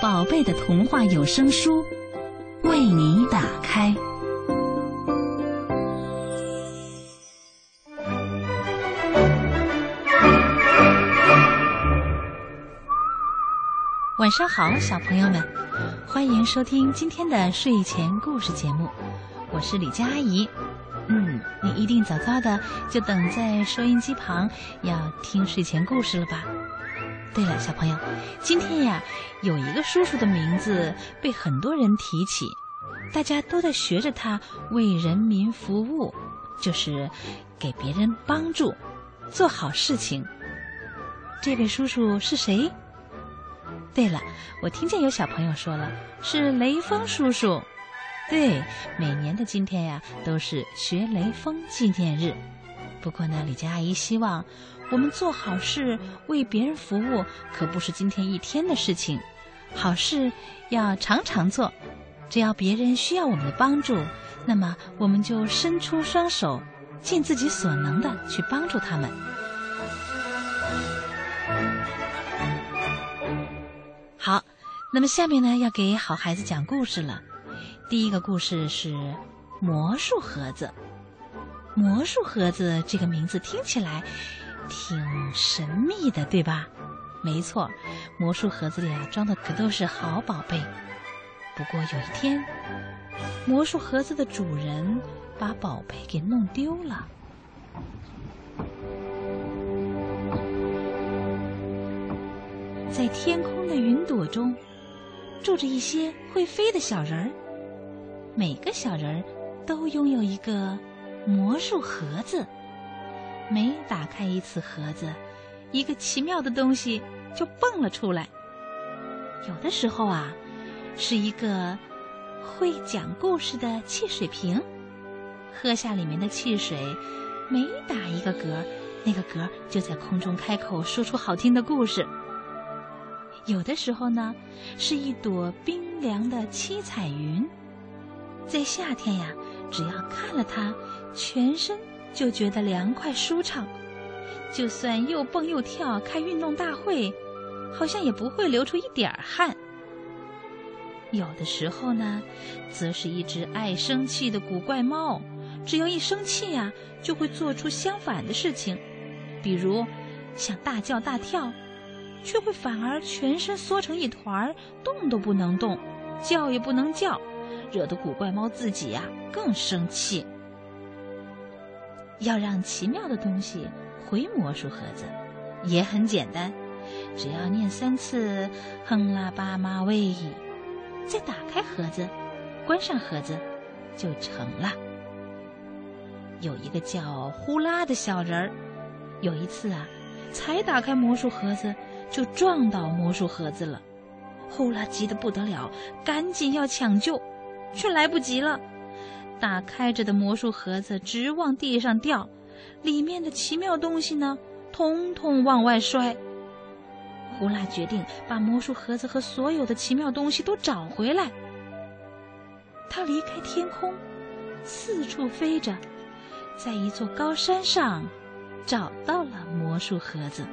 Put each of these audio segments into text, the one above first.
宝贝的童话有声书为你打开。晚上好，小朋友们，欢迎收听今天的睡前故事节目，我是李佳阿姨。嗯，你一定早早的就等在收音机旁要听睡前故事了吧？对了，小朋友，今天呀，有一个叔叔的名字被很多人提起，大家都在学着他为人民服务，就是给别人帮助，做好事情。这位叔叔是谁？对了，我听见有小朋友说了，是雷锋叔叔。对，每年的今天呀，都是学雷锋纪念日。不过呢，李佳阿姨希望我们做好事、为别人服务，可不是今天一天的事情。好事要常常做，只要别人需要我们的帮助，那么我们就伸出双手，尽自己所能的去帮助他们。好，那么下面呢，要给好孩子讲故事了。第一个故事是魔术盒子。魔术盒子这个名字听起来挺神秘的，对吧？没错，魔术盒子里啊装的可都是好宝贝。不过有一天，魔术盒子的主人把宝贝给弄丢了。在天空的云朵中，住着一些会飞的小人儿。每个小人儿都拥有一个魔术盒子。每打开一次盒子，一个奇妙的东西就蹦了出来。有的时候啊，是一个会讲故事的汽水瓶，喝下里面的汽水，每打一个嗝，那个嗝就在空中开口说出好听的故事。有的时候呢，是一朵冰凉的七彩云，在夏天呀，只要看了它，全身就觉得凉快舒畅，就算又蹦又跳开运动大会，好像也不会流出一点儿汗。有的时候呢，则是一只爱生气的古怪猫，只要一生气呀，就会做出相反的事情，比如想大叫大跳。却会反而全身缩成一团儿，动都不能动，叫也不能叫，惹得古怪猫自己呀更生气。要让奇妙的东西回魔术盒子，也很简单，只要念三次“哼啦吧嘛喂”，再打开盒子，关上盒子，就成了。有一个叫呼啦的小人儿，有一次啊，才打开魔术盒子。就撞到魔术盒子了，呼啦急得不得了，赶紧要抢救，却来不及了。打开着的魔术盒子直往地上掉，里面的奇妙东西呢，统统往外摔。呼啦决定把魔术盒子和所有的奇妙东西都找回来。他离开天空，四处飞着，在一座高山上找到了魔术盒子。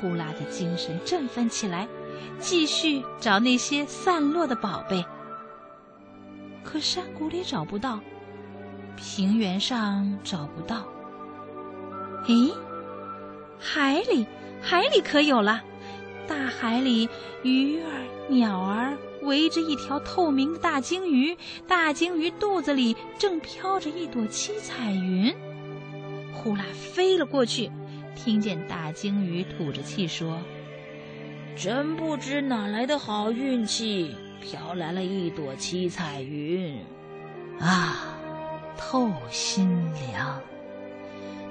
呼啦的精神振奋起来，继续找那些散落的宝贝。可山谷里找不到，平原上找不到。咦，海里，海里可有了！大海里，鱼儿、鸟儿围着一条透明的大鲸鱼，大鲸鱼肚子里正飘着一朵七彩云。呼啦飞了过去。听见大鲸鱼吐着气说：“真不知哪来的好运气，飘来了一朵七彩云，啊，透心凉！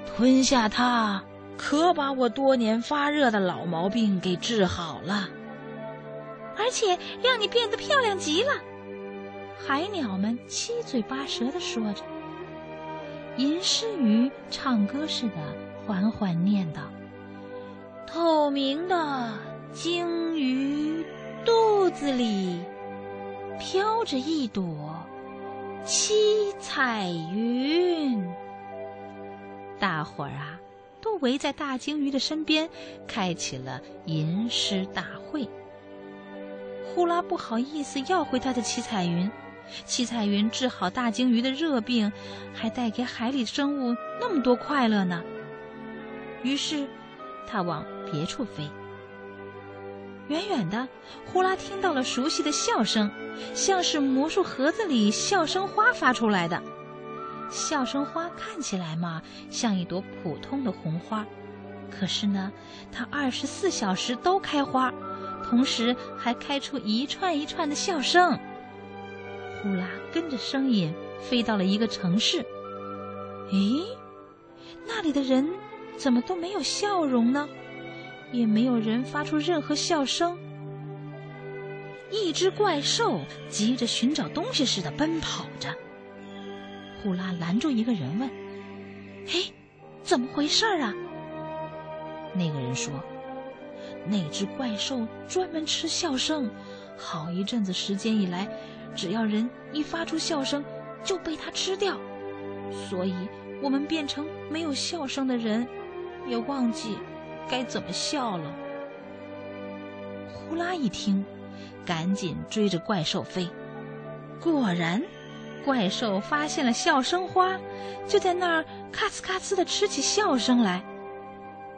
吞下它，可把我多年发热的老毛病给治好了。”而且让你变得漂亮极了。海鸟们七嘴八舌的说着，银狮鱼唱歌似的缓缓念道：“透明的鲸鱼肚子里飘着一朵七彩云。”大伙儿啊，都围在大鲸鱼的身边，开启了吟诗大会。呼啦不好意思要回他的七彩云。七彩云治好大鲸鱼的热病，还带给海里生物那么多快乐呢。于是，他往别处飞。远远的，呼啦听到了熟悉的笑声，像是魔术盒子里笑声花发出来的。笑声花看起来嘛，像一朵普通的红花，可是呢，它二十四小时都开花，同时还开出一串一串的笑声。呼啦跟着声音飞到了一个城市。咦，那里的人怎么都没有笑容呢？也没有人发出任何笑声。一只怪兽急着寻找东西似的奔跑着。呼啦拦住一个人问：“嘿，怎么回事啊？”那个人说：“那只怪兽专门吃笑声，好一阵子时间以来。”只要人一发出笑声，就被它吃掉，所以我们变成没有笑声的人，也忘记该怎么笑了。呼啦一听，赶紧追着怪兽飞。果然，怪兽发现了笑声花，就在那儿咔呲咔呲的吃起笑声来。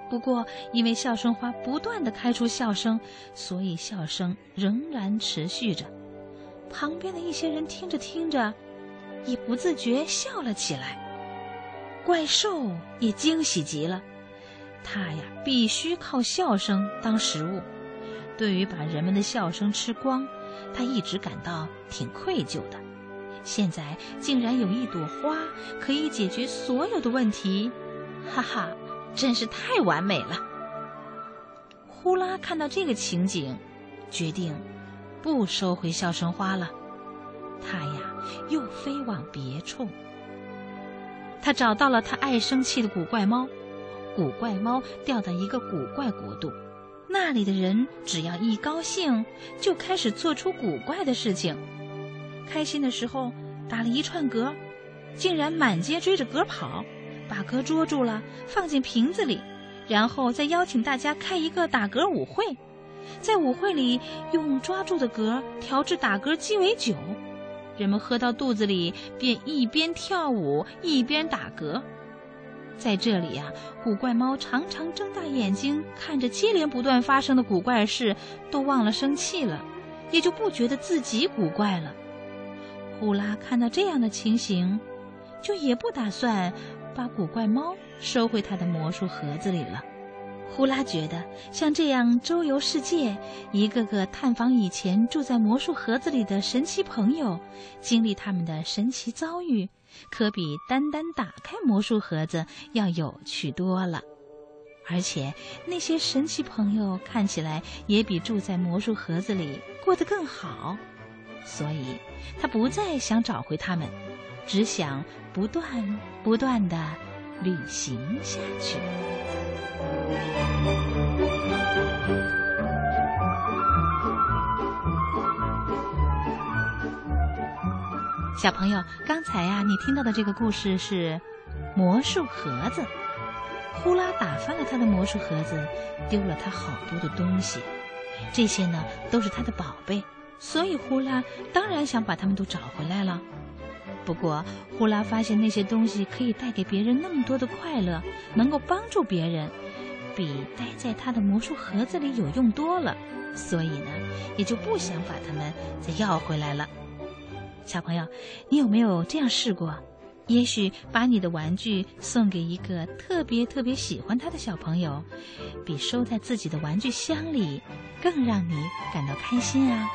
不过，因为笑声花不断的开出笑声，所以笑声仍然持续着。旁边的一些人听着听着，也不自觉笑了起来。怪兽也惊喜极了，他呀必须靠笑声当食物。对于把人们的笑声吃光，他一直感到挺愧疚的。现在竟然有一朵花可以解决所有的问题，哈哈，真是太完美了。呼啦看到这个情景，决定。不收回笑声花了，他呀又飞往别处。他找到了他爱生气的古怪猫，古怪猫掉到一个古怪国度，那里的人只要一高兴，就开始做出古怪的事情。开心的时候打了一串嗝，竟然满街追着嗝跑，把嗝捉住了放进瓶子里，然后再邀请大家开一个打嗝舞会。在舞会里，用抓住的嗝调制打嗝鸡尾酒，人们喝到肚子里，便一边跳舞一边打嗝。在这里呀，古怪猫常常睁大眼睛看着接连不断发生的古怪事，都忘了生气了，也就不觉得自己古怪了。呼啦看到这样的情形，就也不打算把古怪猫收回他的魔术盒子里了。呼啦觉得，像这样周游世界，一个个探访以前住在魔术盒子里的神奇朋友，经历他们的神奇遭遇，可比单单打开魔术盒子要有趣多了。而且，那些神奇朋友看起来也比住在魔术盒子里过得更好，所以他不再想找回他们，只想不断不断的旅行下去。小朋友，刚才呀，你听到的这个故事是魔术盒子。呼啦打翻了他的魔术盒子，丢了他好多的东西，这些呢都是他的宝贝，所以呼啦当然想把他们都找回来了。不过，呼啦发现那些东西可以带给别人那么多的快乐，能够帮助别人，比待在他的魔术盒子里有用多了，所以呢，也就不想把它们再要回来了。小朋友，你有没有这样试过？也许把你的玩具送给一个特别特别喜欢他的小朋友，比收在自己的玩具箱里更让你感到开心啊！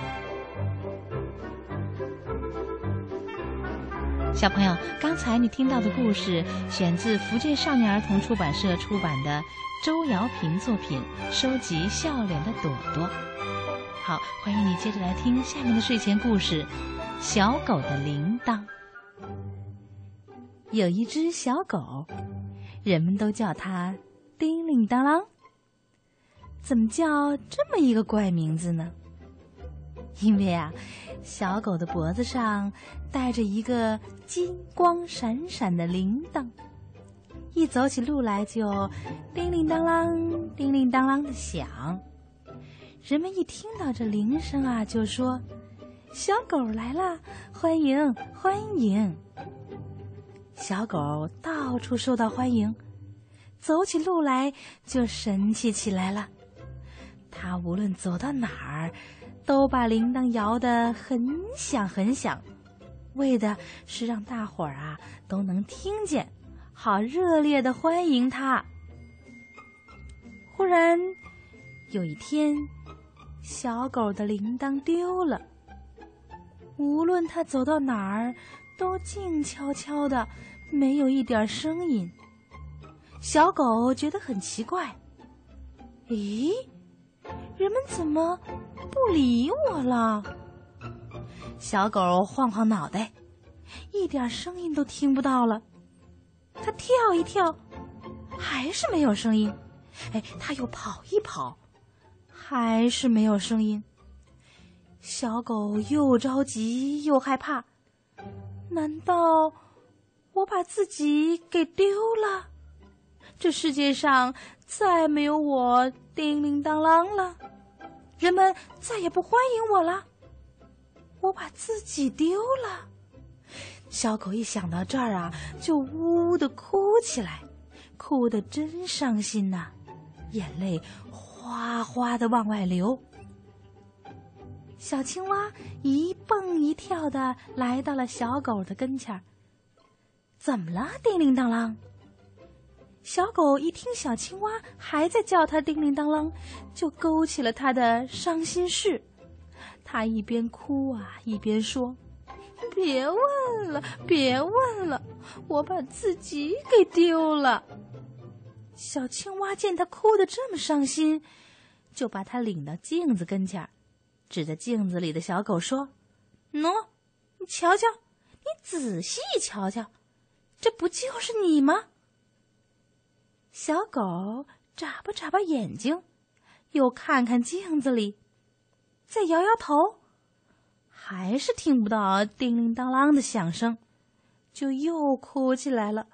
小朋友，刚才你听到的故事选自福建少年儿童出版社出版的周瑶平作品《收集笑脸的朵朵》。好，欢迎你接着来听下面的睡前故事《小狗的铃铛》。有一只小狗，人们都叫它叮铃当啷。怎么叫这么一个怪名字呢？因为啊，小狗的脖子上带着一个金光闪闪的铃铛，一走起路来就叮铃当啷、叮铃当啷的响。人们一听到这铃声啊，就说：“小狗来了，欢迎欢迎！”小狗到处受到欢迎，走起路来就神气起来了。它无论走到哪儿，都把铃铛摇得很响很响，为的是让大伙儿啊都能听见，好热烈的欢迎它。忽然有一天，小狗的铃铛丢了。无论它走到哪儿，都静悄悄的，没有一点声音。小狗觉得很奇怪，咦？人们怎么不理我了？小狗晃晃脑袋，一点声音都听不到了。它跳一跳，还是没有声音。哎，它又跑一跑，还是没有声音。小狗又着急又害怕，难道我把自己给丢了？这世界上再没有我叮铃当啷了，人们再也不欢迎我了，我把自己丢了。小狗一想到这儿啊，就呜呜的哭起来，哭得真伤心呐，眼泪哗哗的往外流。小青蛙一蹦一跳的来到了小狗的跟前儿，怎么了？叮铃当啷。小狗一听小青蛙还在叫它叮铃当啷，就勾起了它的伤心事。它一边哭啊，一边说：“别问了，别问了，我把自己给丢了。”小青蛙见它哭得这么伤心，就把它领到镜子跟前儿，指着镜子里的小狗说：“喏，你瞧瞧，你仔细瞧瞧，这不就是你吗？”小狗眨巴眨巴眼睛，又看看镜子里，再摇摇头，还是听不到叮铃当啷的响声，就又哭起来了。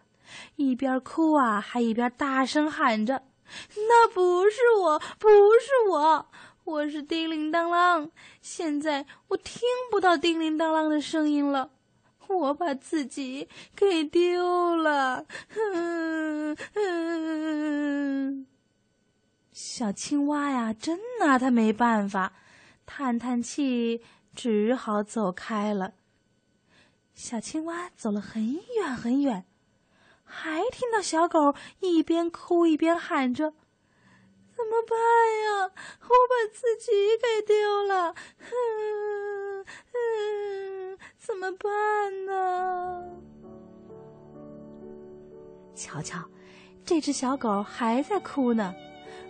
一边哭啊，还一边大声喊着：“那不是我，不是我，我是叮铃当啷。现在我听不到叮铃当啷的声音了。”我把自己给丢了，哼小青蛙呀，真拿他没办法，叹叹气，只好走开了。小青蛙走了很远很远，还听到小狗一边哭一边喊着：“怎么办呀？我把自己给丢了。”哼哼怎么办呢？瞧瞧，这只小狗还在哭呢。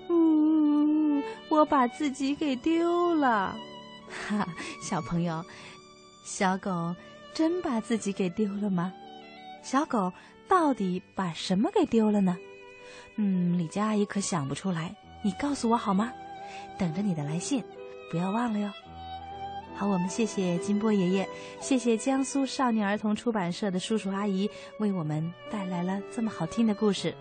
嗯，我把自己给丢了。哈，小朋友，小狗真把自己给丢了吗？小狗到底把什么给丢了呢？嗯，李佳阿姨可想不出来。你告诉我好吗？等着你的来信，不要忘了哟。好，我们谢谢金波爷爷，谢谢江苏少年儿童出版社的叔叔阿姨，为我们带来了这么好听的故事。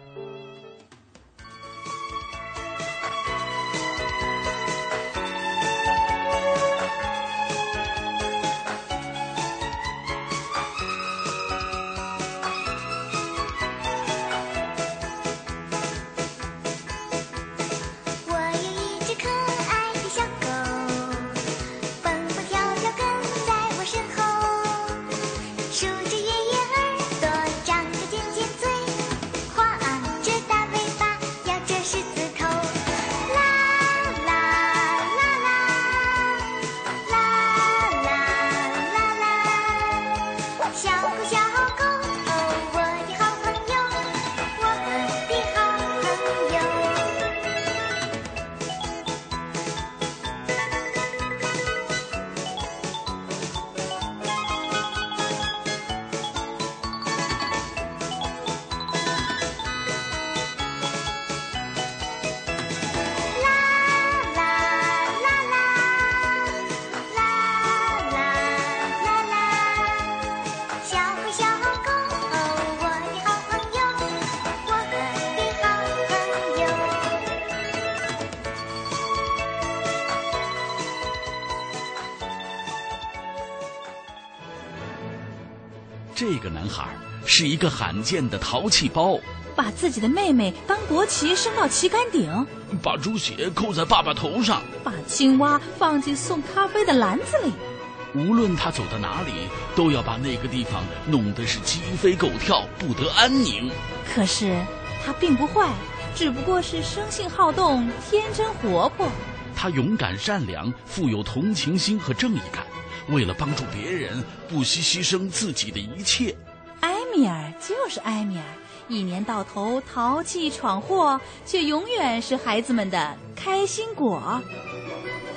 是一个罕见的淘气包，把自己的妹妹当国旗升到旗杆顶，把猪血扣在爸爸头上，把青蛙放进送咖啡的篮子里。无论他走到哪里，都要把那个地方弄得是鸡飞狗跳，不得安宁。可是他并不坏，只不过是生性好动，天真活泼。他勇敢善良，富有同情心和正义感，为了帮助别人，不惜牺牲自己的一切。米尔就是埃米尔，一年到头淘气闯祸，却永远是孩子们的开心果。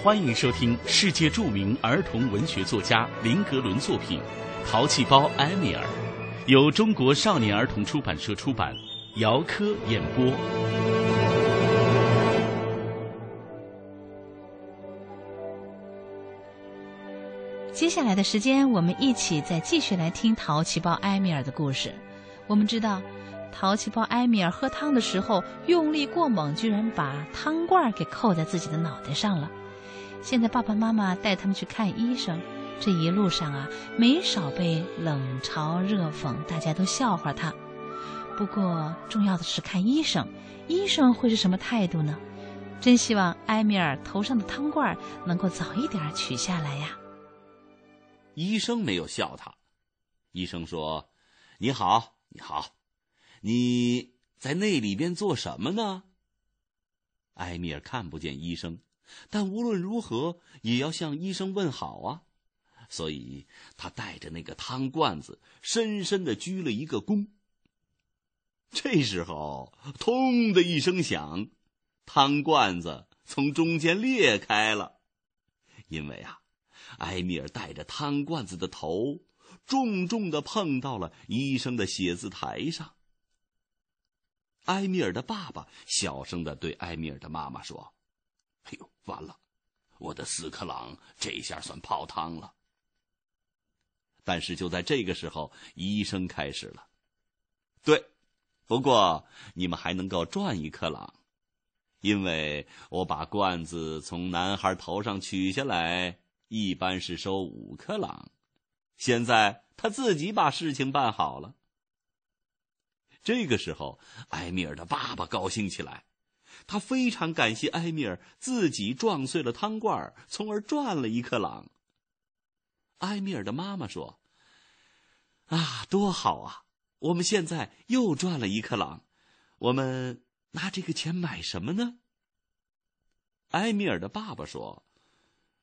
欢迎收听世界著名儿童文学作家林格伦作品《淘气包埃米尔》，由中国少年儿童出版社出版，姚科演播。接下来的时间，我们一起再继续来听淘气包埃米尔的故事。我们知道，淘气包埃米尔喝汤的时候用力过猛，居然把汤罐给扣在自己的脑袋上了。现在爸爸妈妈带他们去看医生，这一路上啊，没少被冷嘲热讽，大家都笑话他。不过重要的是看医生，医生会是什么态度呢？真希望埃米尔头上的汤罐能够早一点取下来呀。医生没有笑他，医生说：“你好，你好，你在那里边做什么呢？”埃米尔看不见医生。但无论如何也要向医生问好啊，所以他带着那个汤罐子，深深的鞠了一个躬。这时候，通的一声响，汤罐子从中间裂开了，因为啊，埃米尔带着汤罐子的头重重的碰到了医生的写字台上。埃米尔的爸爸小声的对埃米尔的妈妈说。哎呦，完了！我的斯克朗这下算泡汤了。但是就在这个时候，医生开始了。对，不过你们还能够赚一克朗，因为我把罐子从男孩头上取下来，一般是收五克朗。现在他自己把事情办好了。这个时候，埃米尔的爸爸高兴起来。他非常感谢埃米尔自己撞碎了汤罐，从而赚了一克朗。埃米尔的妈妈说：“啊，多好啊！我们现在又赚了一克朗，我们拿这个钱买什么呢？”埃米尔的爸爸说：“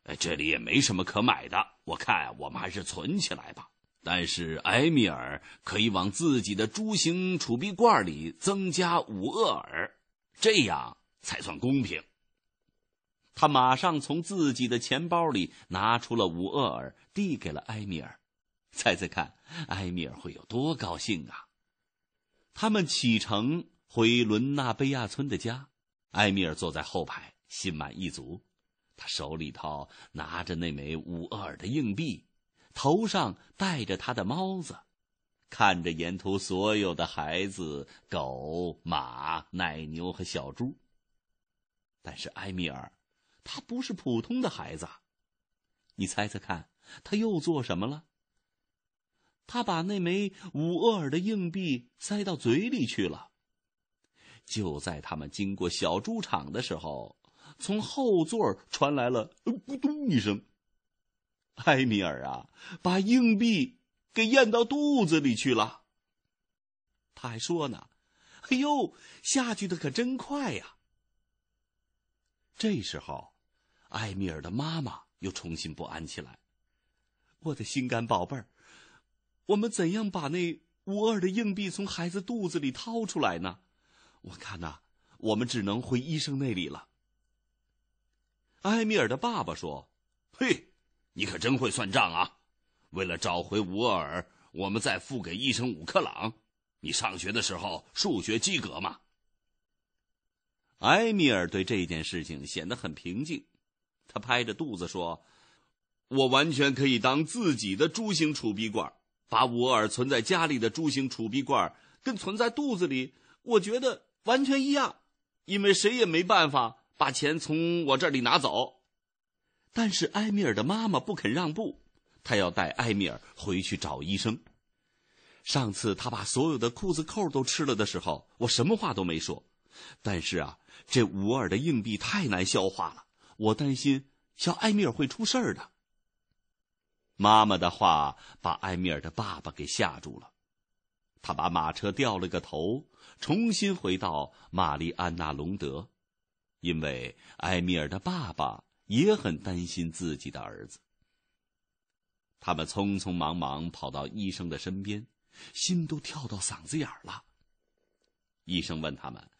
哎，这里也没什么可买的，我看我们还是存起来吧。但是埃米尔可以往自己的猪形储币罐里增加五厄尔。”这样才算公平。他马上从自己的钱包里拿出了五厄尔，递给了埃米尔。猜猜看，埃米尔会有多高兴啊！他们启程回伦纳贝亚村的家，埃米尔坐在后排，心满意足。他手里头拿着那枚五厄尔的硬币，头上戴着他的帽子。看着沿途所有的孩子、狗、马、奶牛和小猪，但是埃米尔，他不是普通的孩子。你猜猜看，他又做什么了？他把那枚五厄尔的硬币塞到嘴里去了。就在他们经过小猪场的时候，从后座传来了“咕咚”一声。埃米尔啊，把硬币。给咽到肚子里去了。他还说呢：“哎呦，下去的可真快呀！”这时候，埃米尔的妈妈又重新不安起来：“我的心肝宝贝儿，我们怎样把那无二的硬币从孩子肚子里掏出来呢？我看呐，我们只能回医生那里了。”埃米尔的爸爸说：“嘿，你可真会算账啊！”为了找回乌厄尔，我们再付给医生五克朗。你上学的时候数学及格吗？埃米尔对这件事情显得很平静，他拍着肚子说：“我完全可以当自己的猪形储币罐，把乌厄尔存在家里的猪形储币罐跟存在肚子里，我觉得完全一样，因为谁也没办法把钱从我这里拿走。”但是埃米尔的妈妈不肯让步。她要带埃米尔回去找医生。上次他把所有的裤子扣都吃了的时候，我什么话都没说。但是啊，这五二的硬币太难消化了，我担心小埃米尔会出事儿的。妈妈的话把埃米尔的爸爸给吓住了，他把马车掉了个头，重新回到玛丽安娜隆德，因为埃米尔的爸爸也很担心自己的儿子。他们匆匆忙忙跑到医生的身边，心都跳到嗓子眼儿了。医生问他们。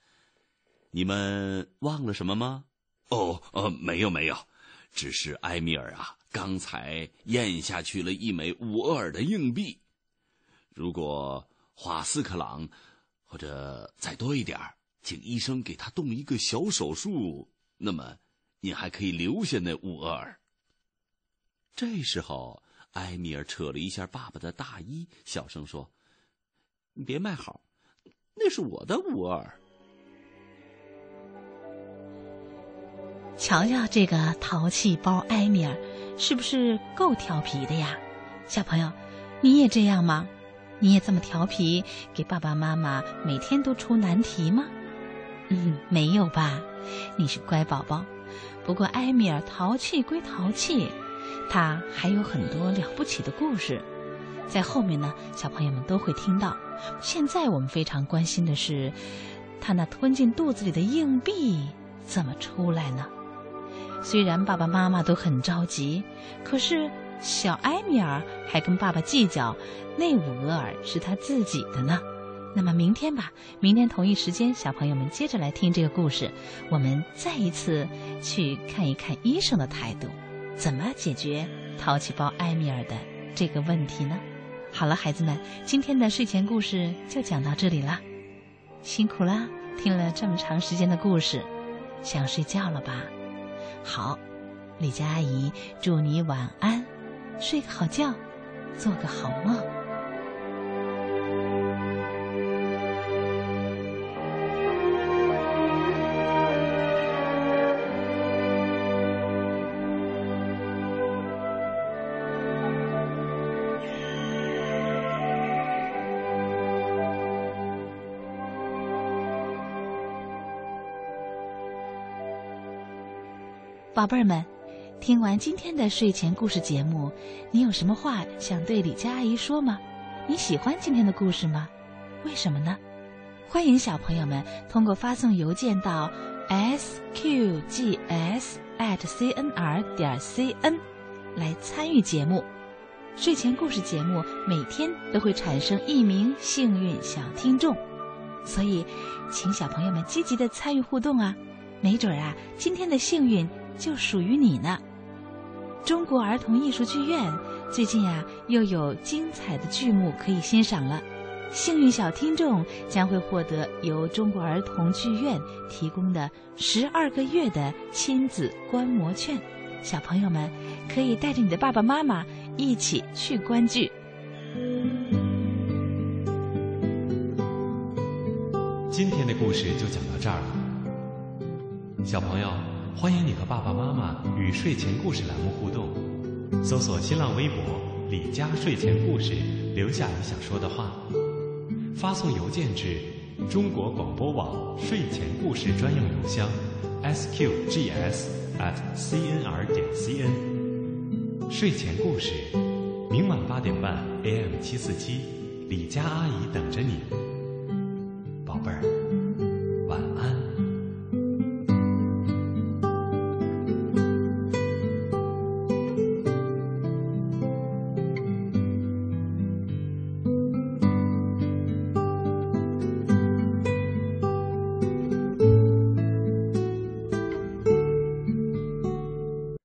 你们忘了什么吗？哦，呃，没有，没有，只是埃米尔啊，刚才咽下去了一枚五厄尔的硬币。如果花四克朗，或者再多一点儿请医生给他动一个小手术，那么你还可以留下那五厄尔。这时候，埃米尔扯了一下爸爸的大衣，小声说：“你别卖好，那是我的五厄尔。”瞧瞧这个淘气包埃米尔，是不是够调皮的呀？小朋友，你也这样吗？你也这么调皮，给爸爸妈妈每天都出难题吗？嗯，没有吧？你是乖宝宝。不过埃米尔淘气归淘气，他还有很多了不起的故事，在后面呢，小朋友们都会听到。现在我们非常关心的是，他那吞进肚子里的硬币怎么出来呢？虽然爸爸妈妈都很着急，可是小埃米尔还跟爸爸计较，那五额尔是他自己的呢。那么明天吧，明天同一时间，小朋友们接着来听这个故事，我们再一次去看一看医生的态度，怎么解决淘气包埃米尔的这个问题呢？好了，孩子们，今天的睡前故事就讲到这里了，辛苦啦，听了这么长时间的故事，想睡觉了吧？好，李佳阿姨祝你晚安，睡个好觉，做个好梦。宝贝儿们，听完今天的睡前故事节目，你有什么话想对李佳阿姨说吗？你喜欢今天的故事吗？为什么呢？欢迎小朋友们通过发送邮件到 s q g s at c n r 点 cn 来参与节目。睡前故事节目每天都会产生一名幸运小听众，所以请小朋友们积极的参与互动啊！没准儿啊，今天的幸运。就属于你呢！中国儿童艺术剧院最近呀，又有精彩的剧目可以欣赏了。幸运小听众将会获得由中国儿童剧院提供的十二个月的亲子观摩券，小朋友们可以带着你的爸爸妈妈一起去观剧。今天的故事就讲到这儿了，小朋友。欢迎你和爸爸妈妈与睡前故事栏目互动，搜索新浪微博“李佳睡前故事”，留下你想说的话，发送邮件至中国广播网睡前故事专用邮箱 sqgs at cnr 点 cn。睡前故事，明晚八点半 AM 七四七，李佳阿姨等着你。